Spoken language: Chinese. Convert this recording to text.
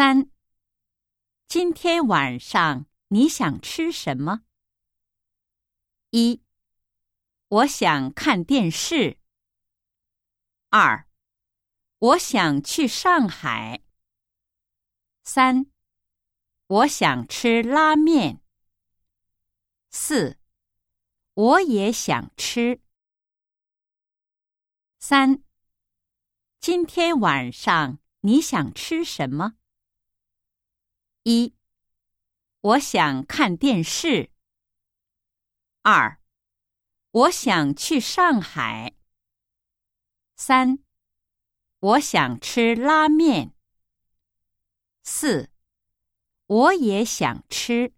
三，今天晚上你想吃什么？一，我想看电视。二，我想去上海。三，我想吃拉面。四，我也想吃。三，今天晚上你想吃什么？一，我想看电视。二，我想去上海。三，我想吃拉面。四，我也想吃。